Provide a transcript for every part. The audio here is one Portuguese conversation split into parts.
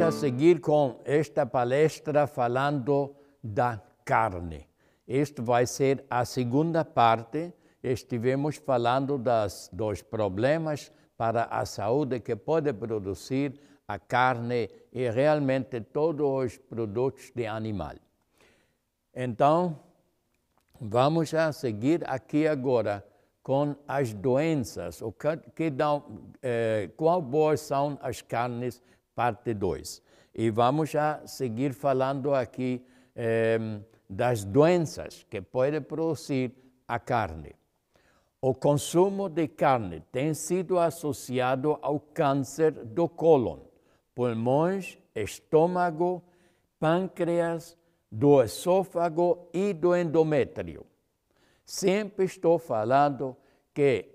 A seguir com esta palestra falando da carne. Este vai ser a segunda parte. Estivemos falando das, dos problemas para a saúde que pode produzir a carne e realmente todos os produtos de animal. Então, vamos a seguir aqui agora com as doenças, o que, que dão, eh, qual boas são as carnes, parte 2. E vamos a seguir falando aqui eh, das doenças que pode produzir a carne. O consumo de carne tem sido associado ao câncer do cólon, pulmões, estômago, pâncreas, do esôfago e do endométrio. Sempre estou falando que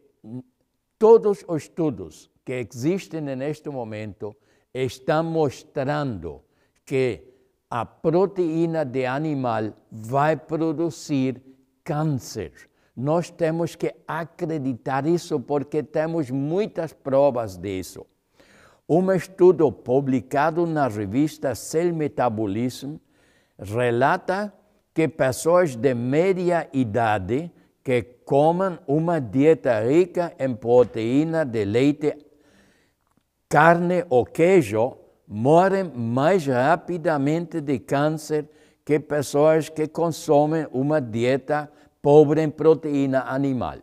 todos os estudos que existem neste momento estão mostrando que a proteína de animal vai produzir câncer. Nós temos que acreditar isso porque temos muitas provas disso. Um estudo publicado na revista Cell Metabolism relata que pessoas de média idade que comem uma dieta rica em proteína de leite, carne ou queijo morrem mais rapidamente de câncer que pessoas que consomem uma dieta pobre em proteína animal.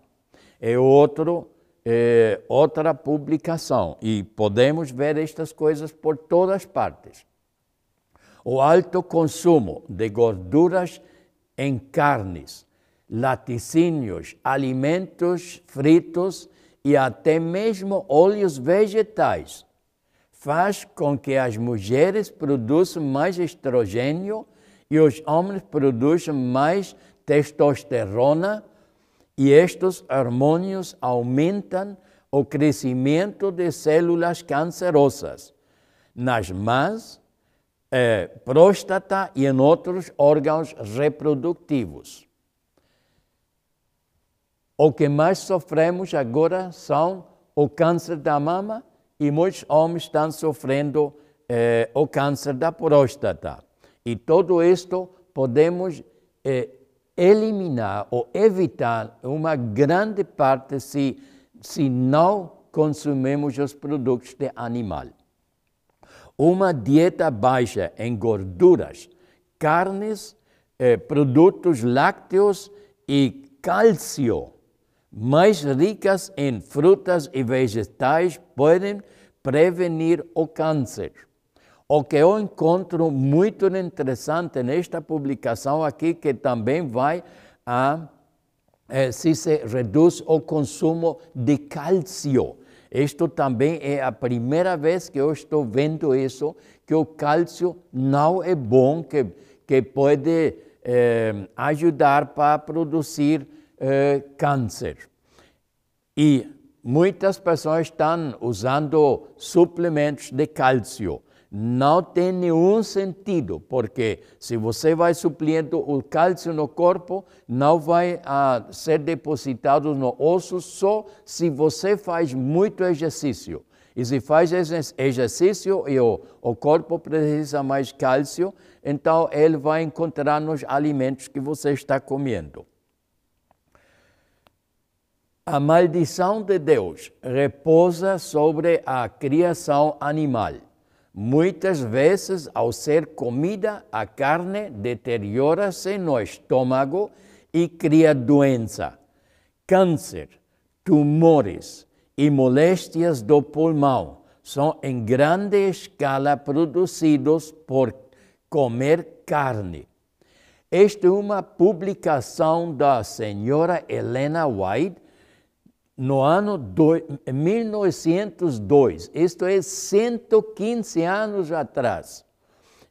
É outro, é, outra publicação e podemos ver estas coisas por todas partes o alto consumo de gorduras em carnes, laticínios, alimentos fritos e até mesmo óleos vegetais faz com que as mulheres produzam mais estrogênio e os homens produzam mais testosterona e estes hormônios aumentam o crescimento de células cancerosas nas mãos, é, próstata e em outros órgãos reprodutivos. O que mais sofremos agora são o câncer da mama e muitos homens estão sofrendo é, o câncer da próstata. E tudo isto podemos é, eliminar ou evitar uma grande parte se, se não consumimos os produtos de animal. Uma dieta baixa em gorduras, carnes, eh, produtos lácteos e cálcio, mais ricas em frutas e vegetais, podem prevenir o câncer. O que eu encontro muito interessante nesta publicação aqui, que também vai a eh, se se reduz o consumo de cálcio. Isto também é a primeira vez que eu estou vendo isso, que o cálcio não é bom, que, que pode eh, ajudar para produzir eh, câncer. E muitas pessoas estão usando suplementos de cálcio não tem nenhum sentido, porque se você vai suplindo o cálcio no corpo, não vai ah, ser depositado no osso só se você faz muito exercício. E se faz exercício e o, o corpo precisa mais cálcio, então ele vai encontrar nos alimentos que você está comendo. A maldição de Deus repousa sobre a criação animal. Muitas vezes, ao ser comida, a carne deteriora-se no estômago e cria doença, câncer, tumores e moléstias do pulmão. São em grande escala produzidos por comer carne. Esta é uma publicação da senhora Helena White no ano 1902, isto é 115 anos atrás.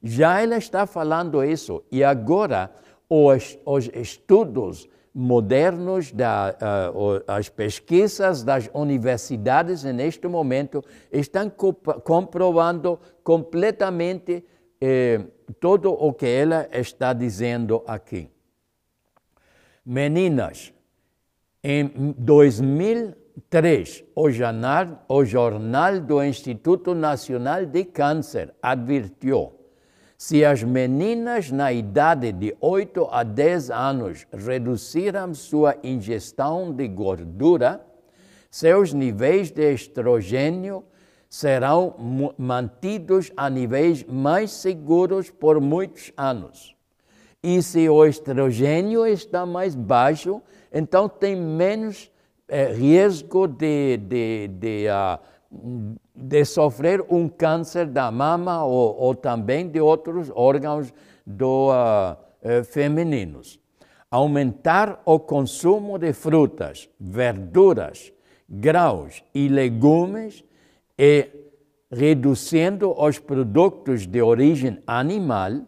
Já ela está falando isso e agora os, os estudos modernos, da, uh, as pesquisas das universidades neste momento estão comprovando completamente eh, tudo o que ela está dizendo aqui. Meninas, em 2000, 3. O jornal, o jornal do Instituto Nacional de Câncer advertiu se as meninas na idade de 8 a 10 anos reduziram sua ingestão de gordura, seus níveis de estrogênio serão mantidos a níveis mais seguros por muitos anos. E se o estrogênio está mais baixo, então tem menos eh, risco de, de, de, uh, de, sofrer um câncer da mama ou, ou também de outros órgãos do, uh, femininos. Aumentar o consumo de frutas, verduras, grãos e legumes e reduzindo os produtos de origem animal,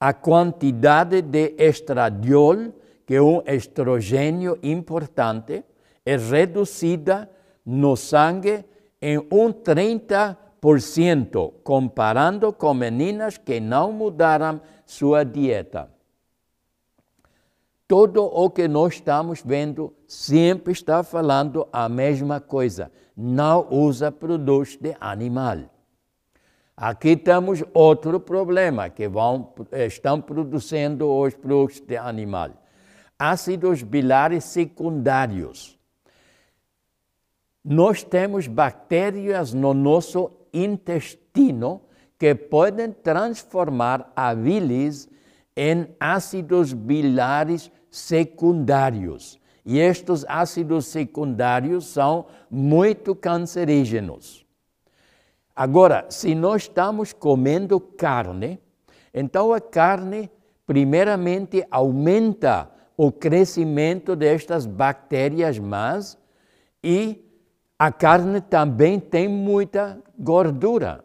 a quantidade de estradiol, que um estrogênio importante, é reduzida no sangue em um 30%, comparando com meninas que não mudaram sua dieta todo o que nós estamos vendo sempre está falando a mesma coisa. Não usa produtos de animal. Aqui temos outro problema que vão, estão produzindo os produtos de animal. Ácidos bilares secundários. Nós temos bactérias no nosso intestino que podem transformar a bilis em ácidos bilares secundários. E estes ácidos secundários são muito cancerígenos. Agora, se nós estamos comendo carne, então a carne, primeiramente, aumenta o crescimento destas bactérias más e a carne também tem muita gordura.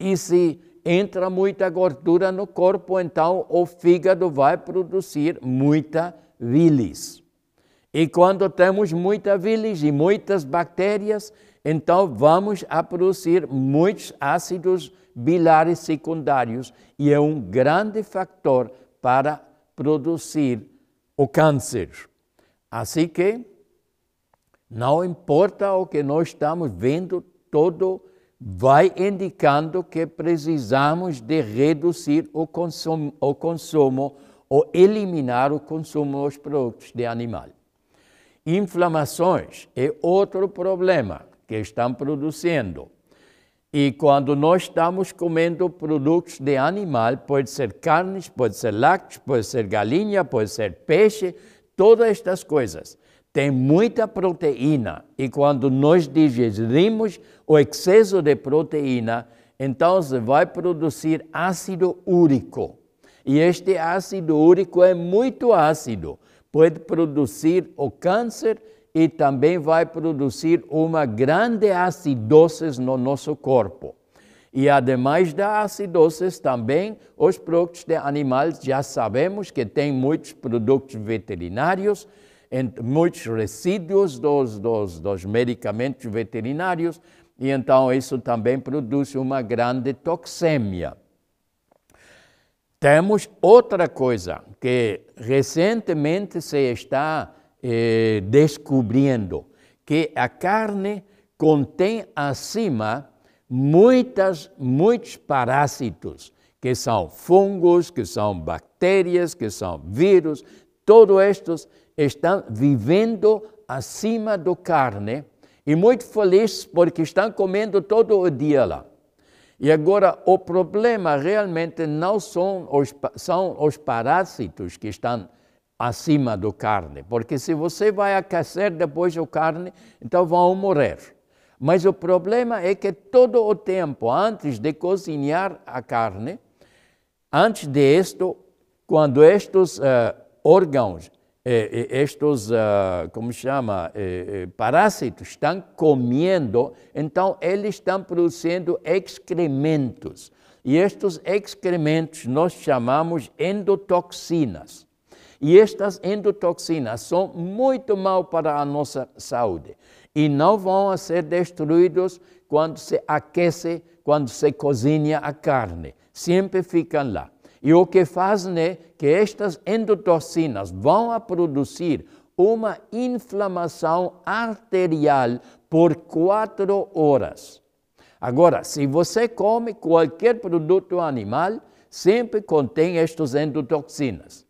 E se entra muita gordura no corpo, então o fígado vai produzir muita bilis. E quando temos muita bilis e muitas bactérias, então vamos a produzir muitos ácidos bilares secundários e é um grande fator para produzir o câncer. Assim que não importa o que nós estamos vendo, todo vai indicando que precisamos de reduzir o consumo, o consumo ou eliminar o consumo dos produtos de animal. Inflamações é outro problema que estão produzindo. E quando nós estamos comendo produtos de animal, pode ser carnes, pode ser lácteos, pode ser galinha, pode ser peixe, todas estas coisas. Tem muita proteína. E quando nós digerimos o excesso de proteína, então se vai produzir ácido úrico. E este ácido úrico é muito ácido, pode produzir o câncer e também vai produzir uma grande acidose no nosso corpo. E ademais da acidose, também os produtos de animais já sabemos que tem muitos produtos veterinários muitos resíduos dos, dos, dos medicamentos veterinários, e então isso também produz uma grande toxemia. Temos outra coisa que recentemente se está eh, descobrindo, que a carne contém acima muitas, muitos parásitos, que são fungos, que são bactérias, que são vírus, todos estes estão vivendo acima do carne e muito felizes porque estão comendo todo o dia lá. E agora, o problema realmente não são os, são os parásitos que estão acima do carne, porque se você vai aquecer depois a carne, então vão morrer. Mas o problema é que todo o tempo, antes de cozinhar a carne, antes de isto, quando estes uh, órgãos eh, eh, estes, uh, como chama, eh, parásitos estão comendo, então eles estão produzindo excrementos. E estes excrementos nós chamamos endotoxinas. E estas endotoxinas são muito mal para a nossa saúde e não vão ser destruídos quando se aquece, quando se cozinha a carne. Sempre ficam lá. E o que fazem é que estas endotoxinas vão a produzir uma inflamação arterial por quatro horas. Agora, se você come qualquer produto animal, sempre contém estas endotoxinas.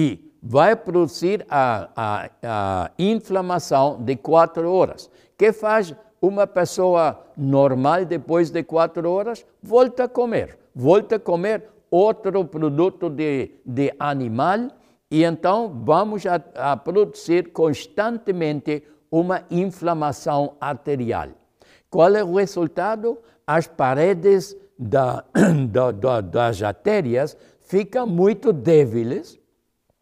E vai produzir a, a, a inflamação de quatro horas. que faz uma pessoa normal depois de quatro horas? Volta a comer. Volta a comer outro produto de, de animal e então vamos a, a produzir constantemente uma inflamação arterial. Qual é o resultado? As paredes da, da, da, das artérias ficam muito débiles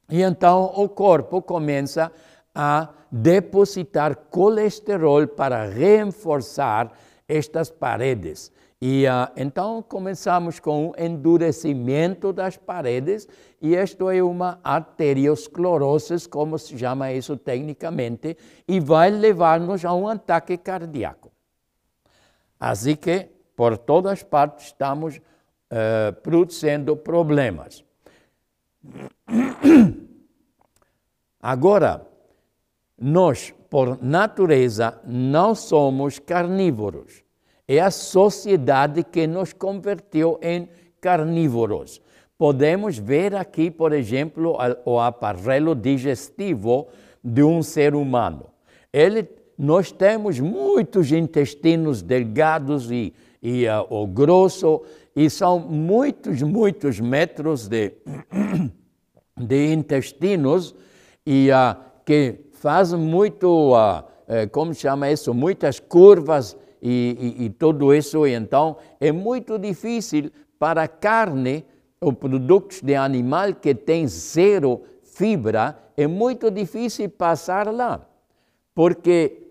e então o corpo começa a depositar colesterol para reforçar estas paredes. E uh, então começamos com o endurecimento das paredes, e isto é uma arteriosclerose, como se chama isso tecnicamente, e vai levar-nos a um ataque cardíaco. Assim que, por todas partes, estamos uh, produzindo problemas. Agora, nós, por natureza, não somos carnívoros. É a sociedade que nos converteu em carnívoros. Podemos ver aqui, por exemplo, o aparelho digestivo de um ser humano. Ele nós temos muitos intestinos delgados e, e uh, o grosso, e são muitos, muitos metros de, de intestinos e uh, que fazem muito, uh, como chama isso, muitas curvas e, e, e tudo isso. E então é muito difícil para a carne ou produtos de animal que tem zero fibra, é muito difícil passar lá, porque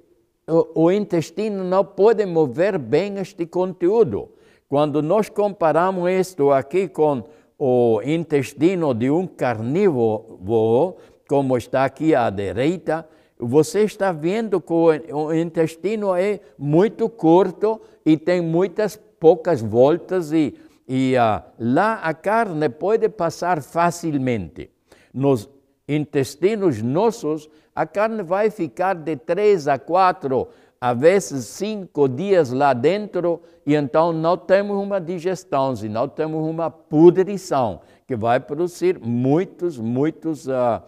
o, o intestino não pode mover bem este conteúdo. Quando nós comparamos isto aqui com o intestino de um carnívoro, como está aqui à direita, você está vendo que o intestino é muito curto e tem muitas poucas voltas e, e uh, lá a carne pode passar facilmente. Nos intestinos nossos, a carne vai ficar de três a quatro, a vezes cinco dias lá dentro, e então não temos uma digestão, e não temos uma pudrição, que vai produzir muitos, muitos, uh,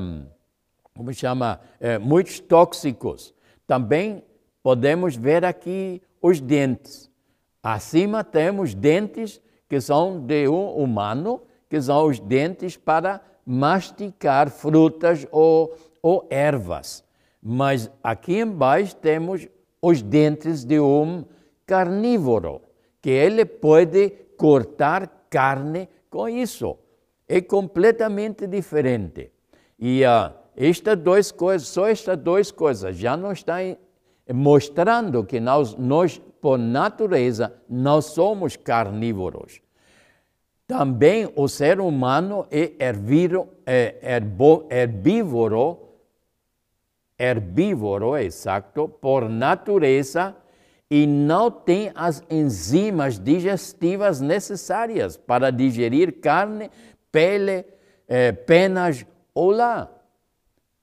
um, como chama, uh, muitos tóxicos. Também podemos ver aqui os dentes. Acima temos dentes que são de um humano, que são os dentes para masticar frutas ou ou ervas. Mas aqui embaixo temos os dentes de um carnívoro, que ele pode cortar carne com isso. É completamente diferente. E uh, estas duas coisas, só estas duas coisas, já não está mostrando que nós, nós, por natureza, não somos carnívoros. Também o ser humano é é herbívoro herbívoro, exato, por natureza, e não tem as enzimas digestivas necessárias para digerir carne, pele, eh, penas ou lá.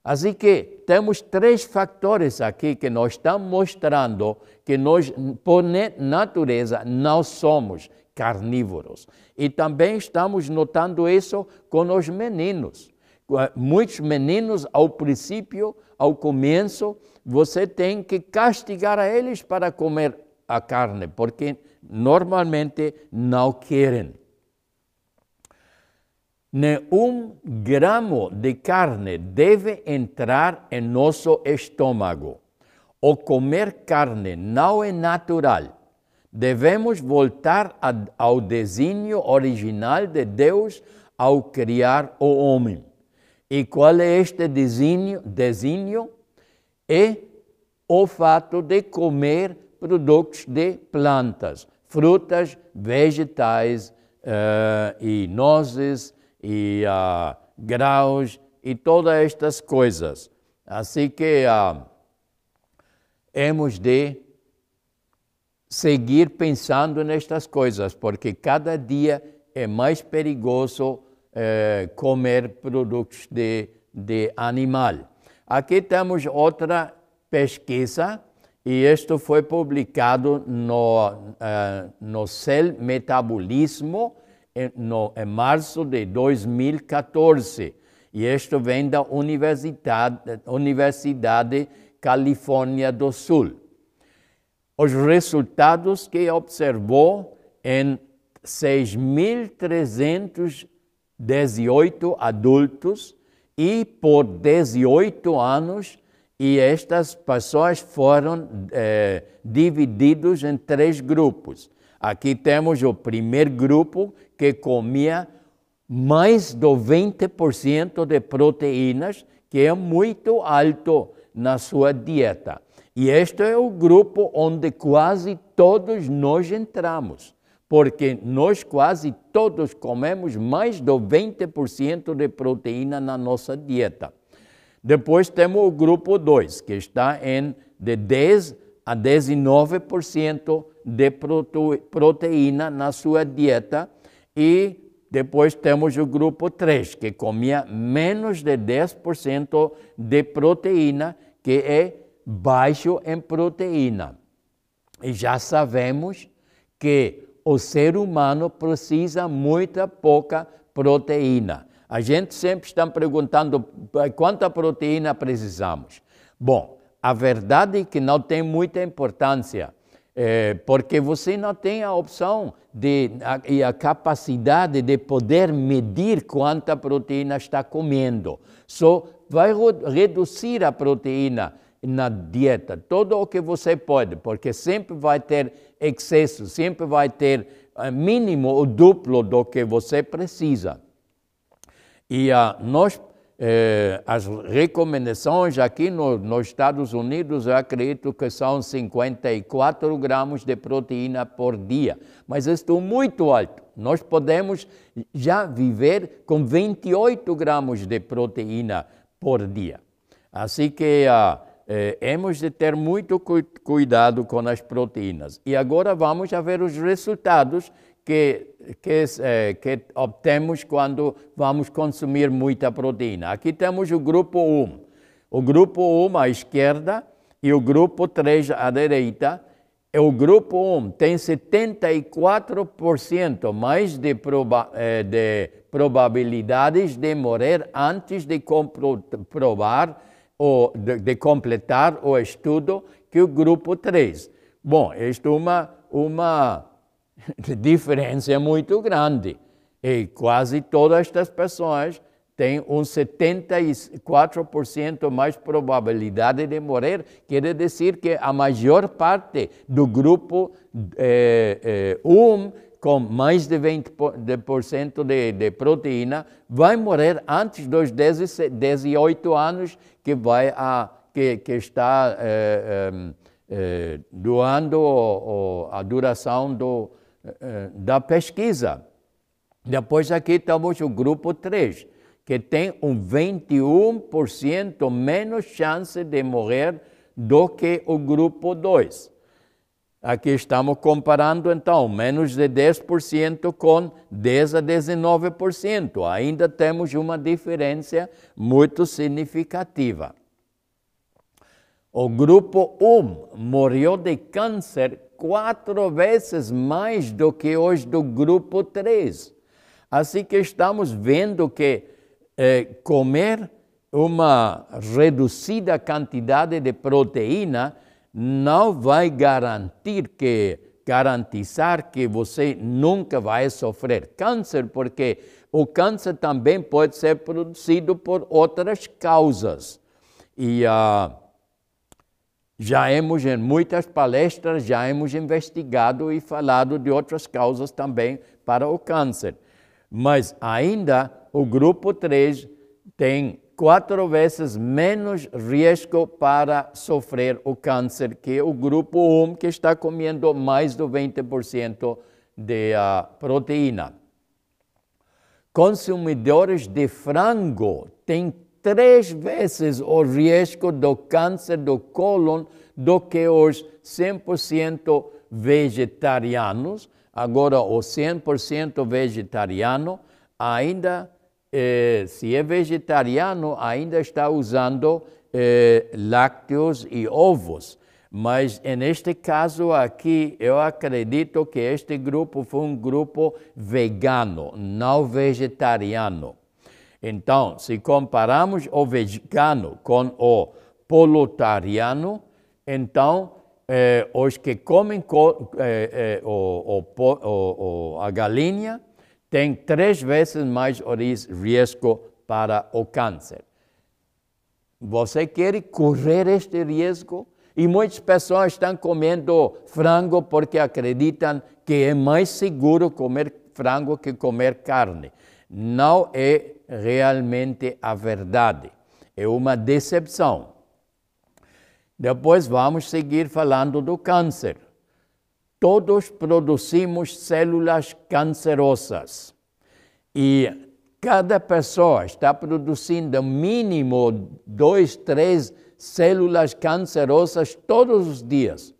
Assim que temos três fatores aqui que nós estamos mostrando que nós, por natureza, não somos carnívoros. E também estamos notando isso com os meninos. Muitos meninos, ao princípio, ao começo, você tem que castigar a eles para comer a carne, porque normalmente não querem. Nenhum gramo de carne deve entrar em nosso estômago. O comer carne não é natural. Devemos voltar ao desígnio original de Deus ao criar o homem. E qual é este desígnio? É o fato de comer produtos de plantas, frutas, vegetais uh, e nozes e uh, graus e todas estas coisas. Assim que uh, hemos de seguir pensando nestas coisas, porque cada dia é mais perigoso eh, comer produtos de, de animal. Aqui temos outra pesquisa, e isto foi publicado no, uh, no Cell Metabolismo em, no, em março de 2014. E isto vem da Universidade, Universidade Califórnia do Sul. Os resultados que observou em 6.318 adultos e por 18 anos, e estas pessoas foram eh, divididos em três grupos. Aqui temos o primeiro grupo que comia mais do 20% de proteínas, que é muito alto na sua dieta. E este é o grupo onde quase todos nós entramos, porque nós quase todos comemos mais do 20% de proteína na nossa dieta. Depois temos o grupo 2, que está em de 10 a 19% de proteína na sua dieta e depois temos o grupo 3, que comia menos de 10% de proteína, que é baixo em proteína. E já sabemos que o ser humano precisa muita pouca proteína. A gente sempre está perguntando quanta proteína precisamos. Bom, a verdade é que não tem muita importância, é, porque você não tem a opção de, a, e a capacidade de poder medir quanta proteína está comendo. Só vai reduzir a proteína na dieta, todo o que você pode, porque sempre vai ter excesso, sempre vai ter uh, mínimo o duplo do que você precisa. E uh, nós, eh, as recomendações aqui no, nos Estados Unidos, eu acredito que são 54 gramas de proteína por dia, mas isto é muito alto. Nós podemos já viver com 28 gramas de proteína por dia. Assim que uh, eh, hemos de ter muito cu cuidado com as proteínas. E agora vamos a ver os resultados que, que, eh, que obtemos quando vamos consumir muita proteína. Aqui temos o grupo 1. O grupo 1 à esquerda e o grupo 3 à direita. O grupo 1 tem 74% mais de, proba eh, de probabilidades de morrer antes de comprovar o, de, de, completar o estudo que o grupo 3. Bom, isto é uma, uma diferença muito grande. E quase todas estas pessoas têm um 74% mais probabilidade de morrer. Quer dizer que a maior parte do grupo 1 eh, eh, um, com mais de 20% de, de proteína vai morrer antes dos 18 anos que, vai a, que, que está eh, eh, eh doando o, a duração do, eh, da pesquisa. Depois aqui estamos o grupo 3, que tem um 21% menos chance de morrer do que o grupo 2. Aqui estamos comparando então menos de 10% com 10 a 19%. Ainda temos uma diferença muito significativa. O grupo 1 morreu de câncer quatro vezes mais do que os do grupo 3. Assim que estamos vendo que eh, comer uma reduzida quantidade de proteína não vai garantir que garantizar que você nunca vai sofrer câncer, porque o câncer também pode ser produzido por outras causas. E uh, já hemos, em muitas palestras, já hemos investigado e falado de outras causas também para o câncer. Mas ainda o grupo 3 tem quatro vezes menos risco para sofrer o câncer que o grupo 1, que está comendo mais do 20% de uh, proteína. Consumidores de frango têm três vezes o risco do câncer do cólon do que os 100% vegetarianos. Agora, o 100% vegetariano ainda eh, se é vegetariano, ainda está usando eh, lácteos e ovos. Mas neste caso aqui, eu acredito que este grupo foi um grupo vegano, não vegetariano. Então, se comparamos o vegano com o polutariano, então eh, os que comem eh, eh, o, o, o, a galinha têm três vezes mais risco para o câncer. Você quer correr este risco? E muitas pessoas estão comendo frango porque acreditam que é mais seguro comer frango que comer carne. Não é realmente a verdade. É uma decepção. Depois vamos seguir falando do câncer. Todos produzimos células cancerosas. E cada pessoa está produzindo mínimo dois, três células cancerosas todos os dias.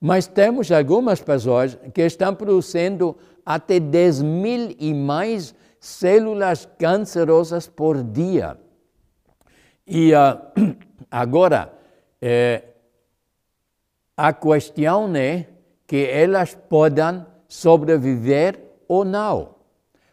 Mas temos algumas pessoas que estão produzindo até 10 mil e mais células cancerosas por dia. E uh, agora, é, a questão é que elas podem sobreviver ou não.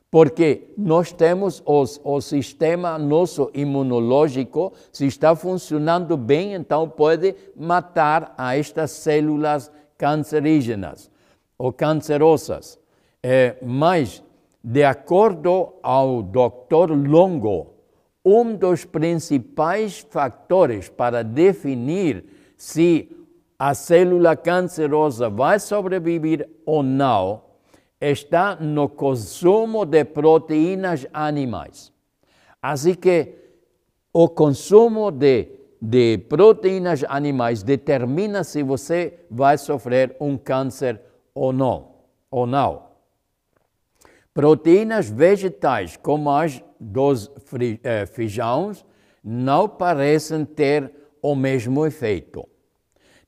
Porque nós temos os, o sistema nosso imunológico, se está funcionando bem, então pode matar a estas células cancerígenas ou cancerosas. É, mas, de acordo ao Dr. Longo, um dos principais fatores para definir se a célula cancerosa vai sobreviver ou não está no consumo de proteínas animais. Assim que o consumo de, de proteínas animais determina se você vai sofrer um câncer ou não. Ou não. Proteínas vegetais, como as dos eh, feijões, não parecem ter o mesmo efeito.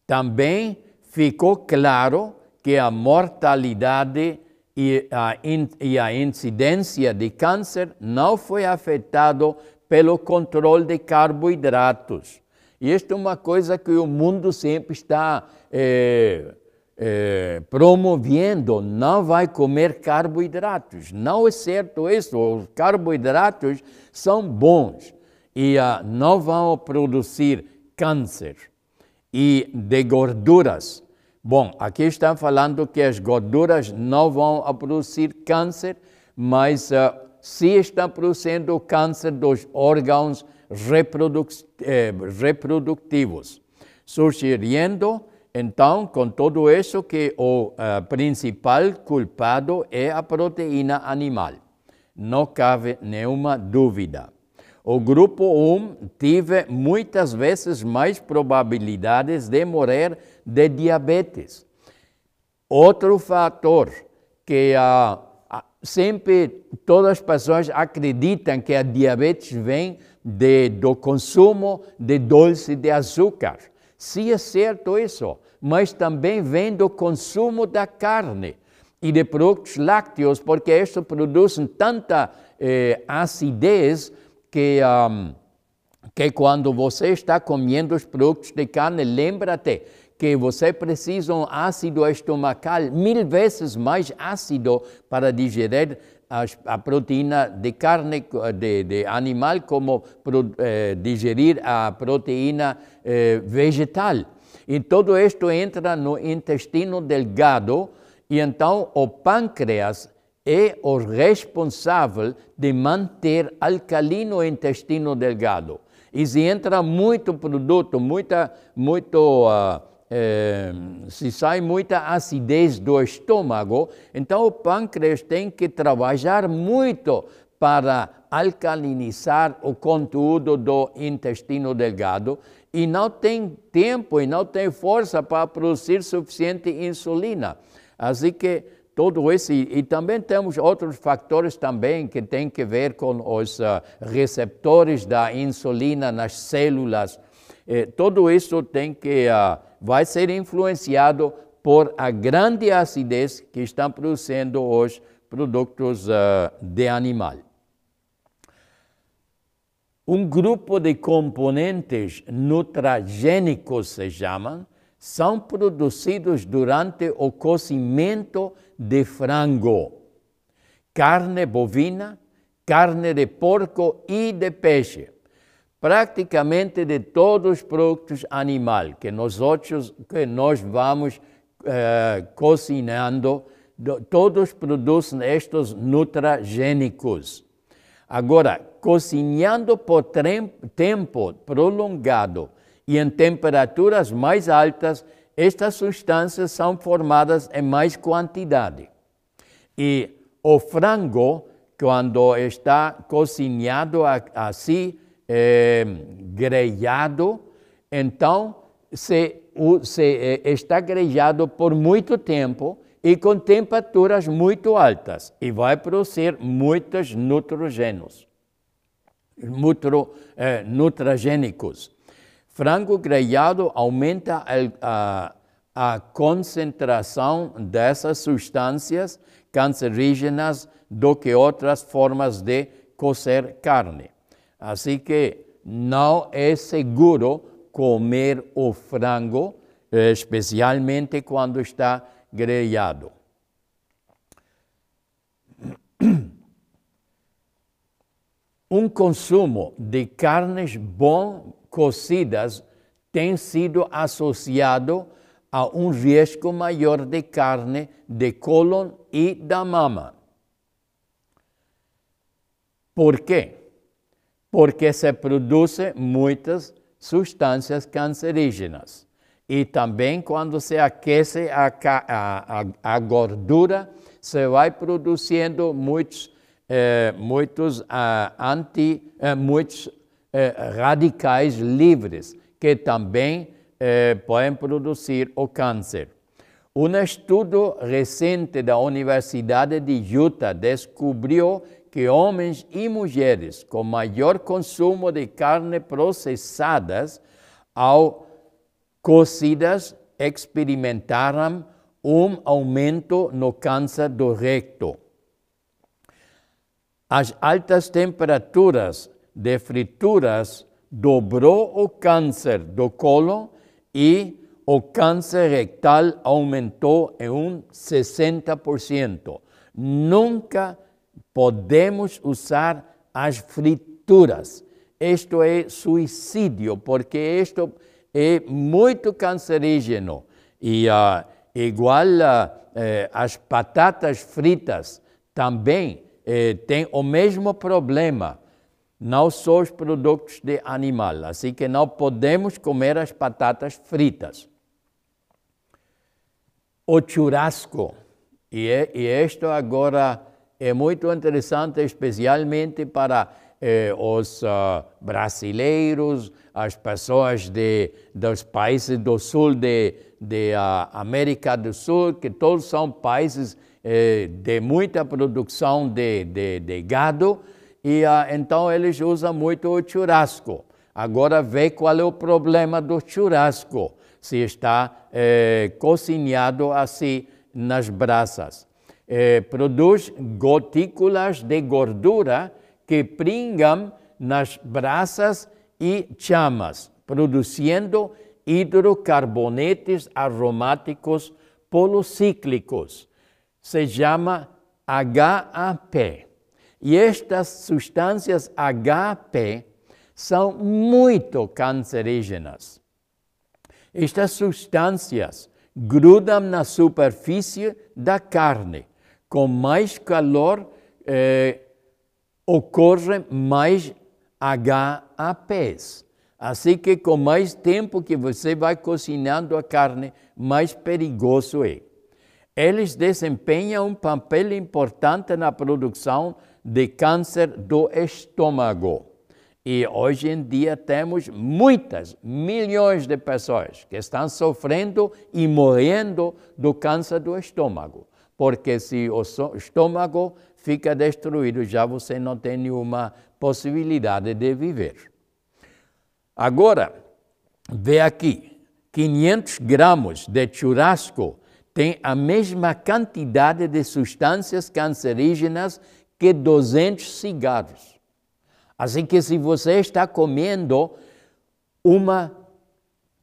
Também ficou claro que a mortalidade e a, e a incidência de câncer não foi afetado pelo controle de carboidratos. E isto é uma coisa que o mundo sempre está eh, eh, promovendo, não vai comer carboidratos. Não é certo isso. Os carboidratos são bons e uh, não vão produzir câncer. E de gorduras. Bom, aqui está falando que as gorduras não vão produzir câncer, mas uh, se está produzindo câncer dos órgãos reproduc eh, reprodutivos, sugerindo então, com tudo isso, que o uh, principal culpado é a proteína animal. Não cabe nenhuma dúvida. O grupo 1 teve muitas vezes mais probabilidades de morrer de diabetes. Outro fator que sempre todas as pessoas acreditam que a diabetes vem de, do consumo de doce de açúcar. Se é certo isso, mas também vem do consumo da carne e de produtos lácteos, porque isso produz tanta eh, acidez que, um, que quando você está comendo os produtos de carne, lembra-te que você precisa um ácido estomacal mil vezes mais ácido para digerir a, a proteína de carne de, de animal como pro, eh, digerir a proteína eh, vegetal. E tudo isto entra no intestino delgado e então o pâncreas é o responsável de manter alcalino o intestino delgado. E se entra muito produto, muita, muito uh, se sai muita acidez do estômago, então o pâncreas tem que trabalhar muito para alcalinizar o conteúdo do intestino delgado e não tem tempo e não tem força para produzir suficiente insulina. Assim que tudo isso, e, também temos outros fatores também que têm que ver com os uh, receptores da insulina nas células. Eh, tudo isso tem que uh, vai ser influenciado por a grande acidez que estão produzindo os produtos uh, de animal. um grupo de componentes nutragênicos, se chamam, são produzidos durante o cozimento de frango, carne bovina, carne de porco e de peixe. Praticamente de todos os produtos animais que nós, que nós vamos eh, cozinhando, todos produzem estes nutragênicos. Agora, cozinhando por tempo prolongado e em temperaturas mais altas, estas substâncias são formadas em mais quantidade. E o frango, quando está cozinhado assim, é, grelhado, então se, se, eh, está grelhado por muito tempo e com temperaturas muito altas e vai produzir muitos nitrogênios, nutro, eh, nutragênicos. Frango grelhado aumenta a, a, a concentração dessas substâncias cancerígenas do que outras formas de cozer carne. Assim que não é seguro comer o frango, especialmente quando está grelhado. Um consumo de carnes bom cocidas tem sido associado a um risco maior de carne de cólon e da mama. Por quê? Porque se produzem muitas substâncias cancerígenas. E também quando se aquece a, a, a gordura, se vai produzindo muitos, eh, muitos, ah, anti, eh, muitos eh, radicais livres, que também eh, podem produzir o câncer. Um estudo recente da Universidade de Utah descobriu que homens e mulheres com maior consumo de carne processadas ao cocidas experimentaram um aumento no câncer do recto. As altas temperaturas de frituras dobrou o câncer do colo e o câncer rectal aumentou em um 60%. Nunca podemos usar as frituras. Isto é suicídio, porque isto é muito cancerígeno. E uh, igual uh, as batatas fritas também eh, têm o mesmo problema. Não só os produtos de animal, assim que não podemos comer as batatas fritas. O churrasco, e, é, e isto agora é muito interessante, especialmente para eh, os uh, brasileiros, as pessoas de, dos países do sul de, de uh, América do Sul, que todos são países eh, de muita produção de, de, de gado, e uh, então eles usam muito o churrasco. Agora vê qual é o problema do churrasco, se está eh, cozinhado assim nas brasas. Eh, produz gotículas de gordura que pringam nas brasas e chamas, produzindo hidrocarbonetos aromáticos policíclicos. Se chama HAP. E estas substâncias HAP são muito cancerígenas. Estas substâncias grudam na superfície da carne, com mais calor eh, ocorrem mais HAPs. Assim que com mais tempo que você vai cozinhando a carne, mais perigoso é. Eles desempenham um papel importante na produção de câncer do estômago. E hoje em dia temos muitas, milhões de pessoas que estão sofrendo e morrendo do câncer do estômago. Porque se o estômago fica destruído, já você não tem nenhuma possibilidade de viver. Agora, vê aqui, 500 gramas de churrasco tem a mesma quantidade de substâncias cancerígenas que 200 cigarros. Assim que se você está comendo uma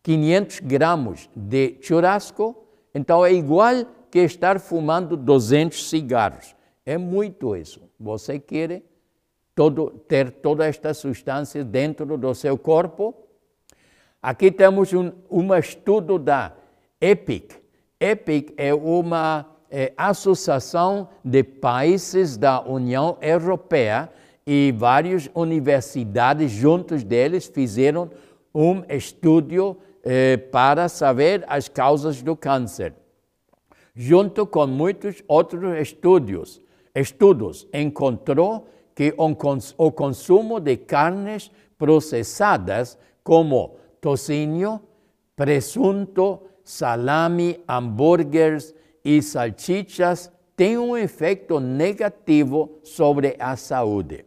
500 gramas de churrasco, então é igual que estar fumando 200 cigarros. É muito isso. Você quer todo, ter toda esta substância dentro do seu corpo? Aqui temos um, um estudo da EPIC. EPIC é uma é, associação de países da União Europeia e várias universidades juntos deles fizeram um estudo eh, para saber as causas do câncer. Junto com muitos outros estudos, estudos encontrou que o consumo de carnes processadas como tocínio, presunto, salame, hambúrgueres e salsichas tem um efeito negativo sobre a saúde.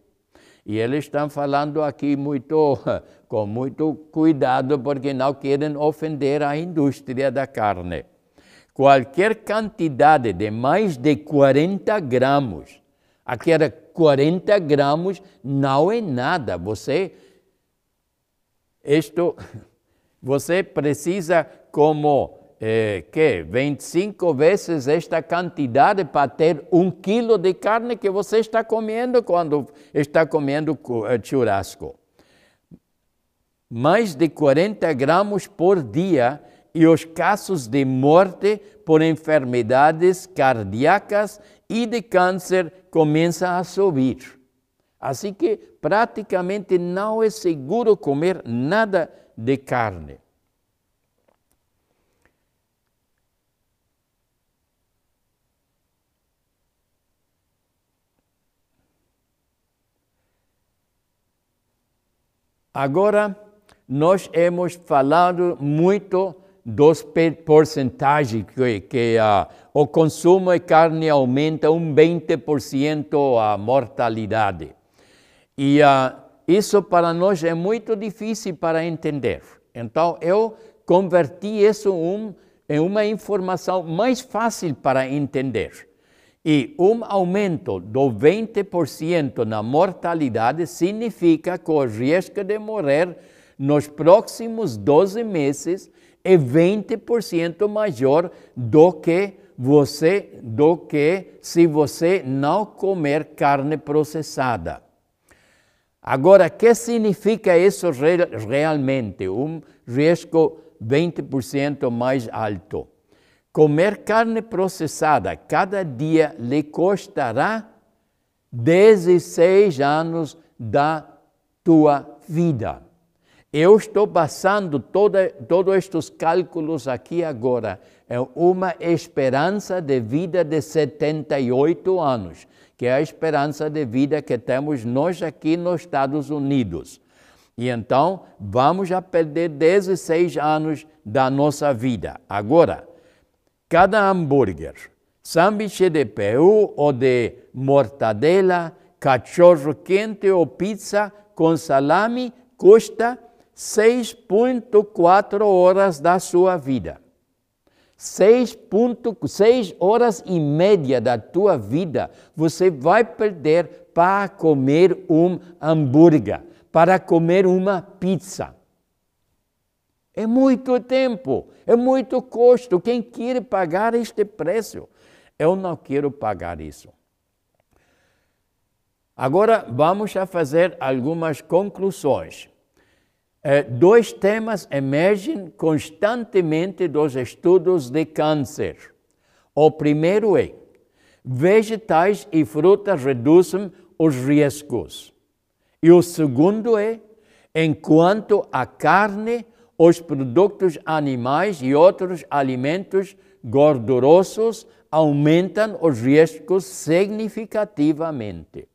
E eles estão falando aqui muito, com muito cuidado, porque não querem ofender a indústria da carne. Qualquer quantidade de mais de 40 gramas, aquela 40 gramas não é nada. Você, isto, você precisa como é, que 25 vezes esta quantidade para ter um quilo de carne que você está comendo quando está comendo eh, churrasco. Mais de 40 gramas por dia e os casos de morte por enfermidades cardíacas e de câncer começam a subir. Assim que praticamente não é seguro comer nada de carne. Agora, nós hemos falado muito dos porcentagens que, que uh, o consumo de carne aumenta um 20% a mortalidade. E uh, isso para nós é muito difícil para entender. Então, eu converti isso um, em uma informação mais fácil para entender. E um aumento do 20% na mortalidade significa que o risco de morrer nos próximos 12 meses é 20% maior do que você do que se você não comer carne processada. Agora, o que significa isso realmente? Um risco 20% mais alto. Comer carne processada cada dia lhe custará 16 anos da tua vida. Eu estou passando toda, todos estes cálculos aqui agora. É uma esperança de vida de 78 anos, que é a esperança de vida que temos nós aqui nos Estados Unidos. E então, vamos a perder 16 anos da nossa vida. Agora, cada hambúrguer, sanduíche de peru ou de mortadela, cachorro quente ou pizza com salame custa 6,4 horas da sua vida. 6,6 horas e meia da tua vida você vai perder para comer um hambúrguer, para comer uma pizza. É muito tempo, é muito custo. Quem quer pagar este preço? Eu não quero pagar isso. Agora vamos a fazer algumas conclusões. É, dois temas emergem constantemente dos estudos de câncer. O primeiro é: vegetais e frutas reduzem os riscos. E o segundo é: enquanto a carne os produtos animais e outros alimentos gordurosos aumentam os riscos significativamente.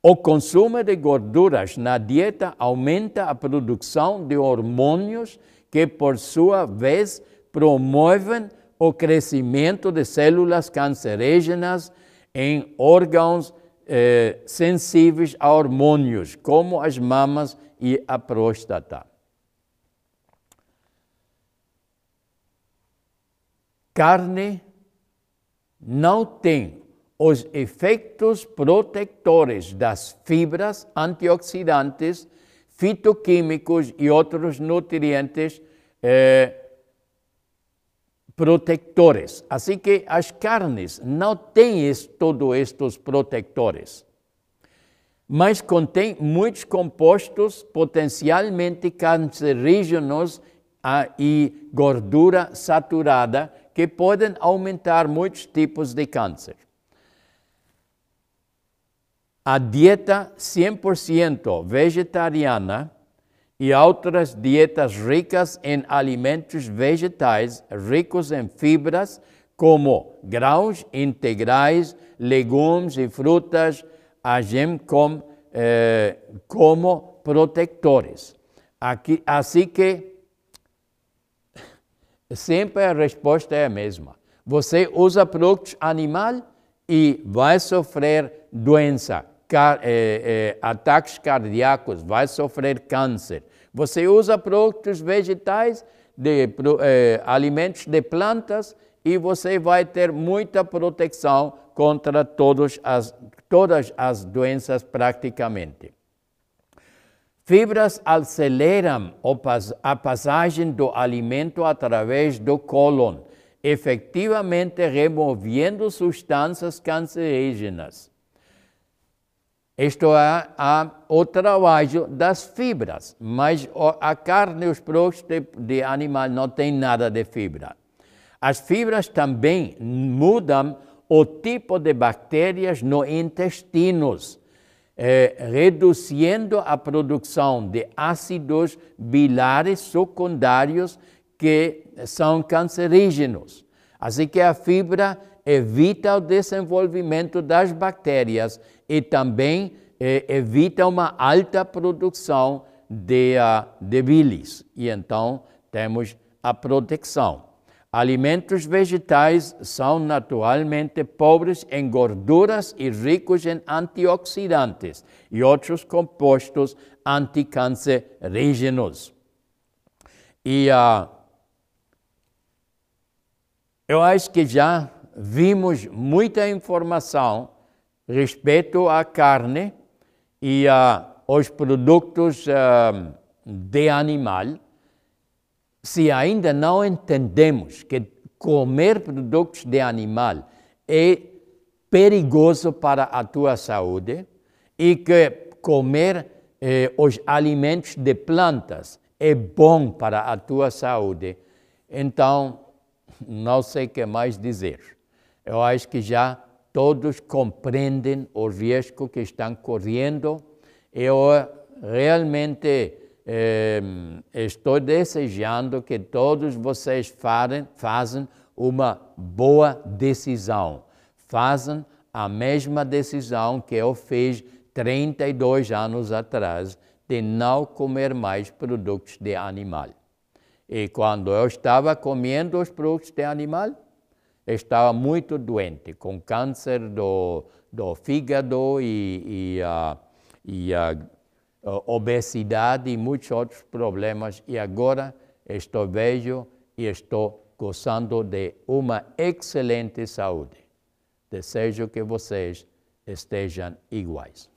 O consumo de gorduras na dieta aumenta a produção de hormônios que, por sua vez, promovem o crescimento de células cancerígenas em órgãos eh, sensíveis a hormônios, como as mamas e a próstata. Carne não tem os efeitos protetores das fibras antioxidantes, fitoquímicos e outros nutrientes eh, protectores. Assim que as carnes não têm todos estes protectores, mas contém muitos compostos potencialmente cancerígenos ah, e gordura saturada que podem aumentar muitos tipos de câncer. A dieta 100% vegetariana e outras dietas ricas em alimentos vegetais, ricos em fibras, como grãos integrais, legumes e frutas, agem como, eh, como protetores. Aqui, assim que sempre a resposta é a mesma. Você usa produtos animal e vai sofrer doença car, é, é, ataques cardíacos, vai sofrer câncer. Você usa produtos vegetais, de, é, alimentos de plantas e você vai ter muita proteção contra todas as, todas as doenças praticamente. Fibras aceleram a passagem do alimento através do cólon, efetivamente removendo substâncias cancerígenas. Isto é a, o trabalho das fibras, mas a carne e os produtos de, de animal não tem nada de fibra. As fibras também mudam o tipo de bactérias no intestinos, eh, reduzindo a produção de ácidos bilares secundários que são cancerígenos. Assim que a fibra evita o desenvolvimento das bactérias e também eh, evita uma alta produção de, uh, de bilis. E então temos a proteção. Alimentos vegetais são naturalmente pobres em gorduras e ricos em antioxidantes e outros compostos anticancerígenos. E uh, eu acho que já vimos muita informação respeito à carne e aos produtos uh, de animal. Se ainda não entendemos que comer produtos de animal é perigoso para a tua saúde e que comer eh, os alimentos de plantas é bom para a tua saúde, então não sei o que mais dizer. Eu acho que já todos compreendem o risco que estão correndo. Eu realmente eh, estou desejando que todos vocês farem, façam uma boa decisão. Fazem a mesma decisão que eu fiz 32 anos atrás de não comer mais produtos de animal. E quando eu estava comendo os produtos de animal, estava muito doente, com câncer do, do fígado e, e, uh, e uh, obesidade e muitos outros problemas. E agora estou velho e estou gozando de uma excelente saúde. Desejo que vocês estejam iguais.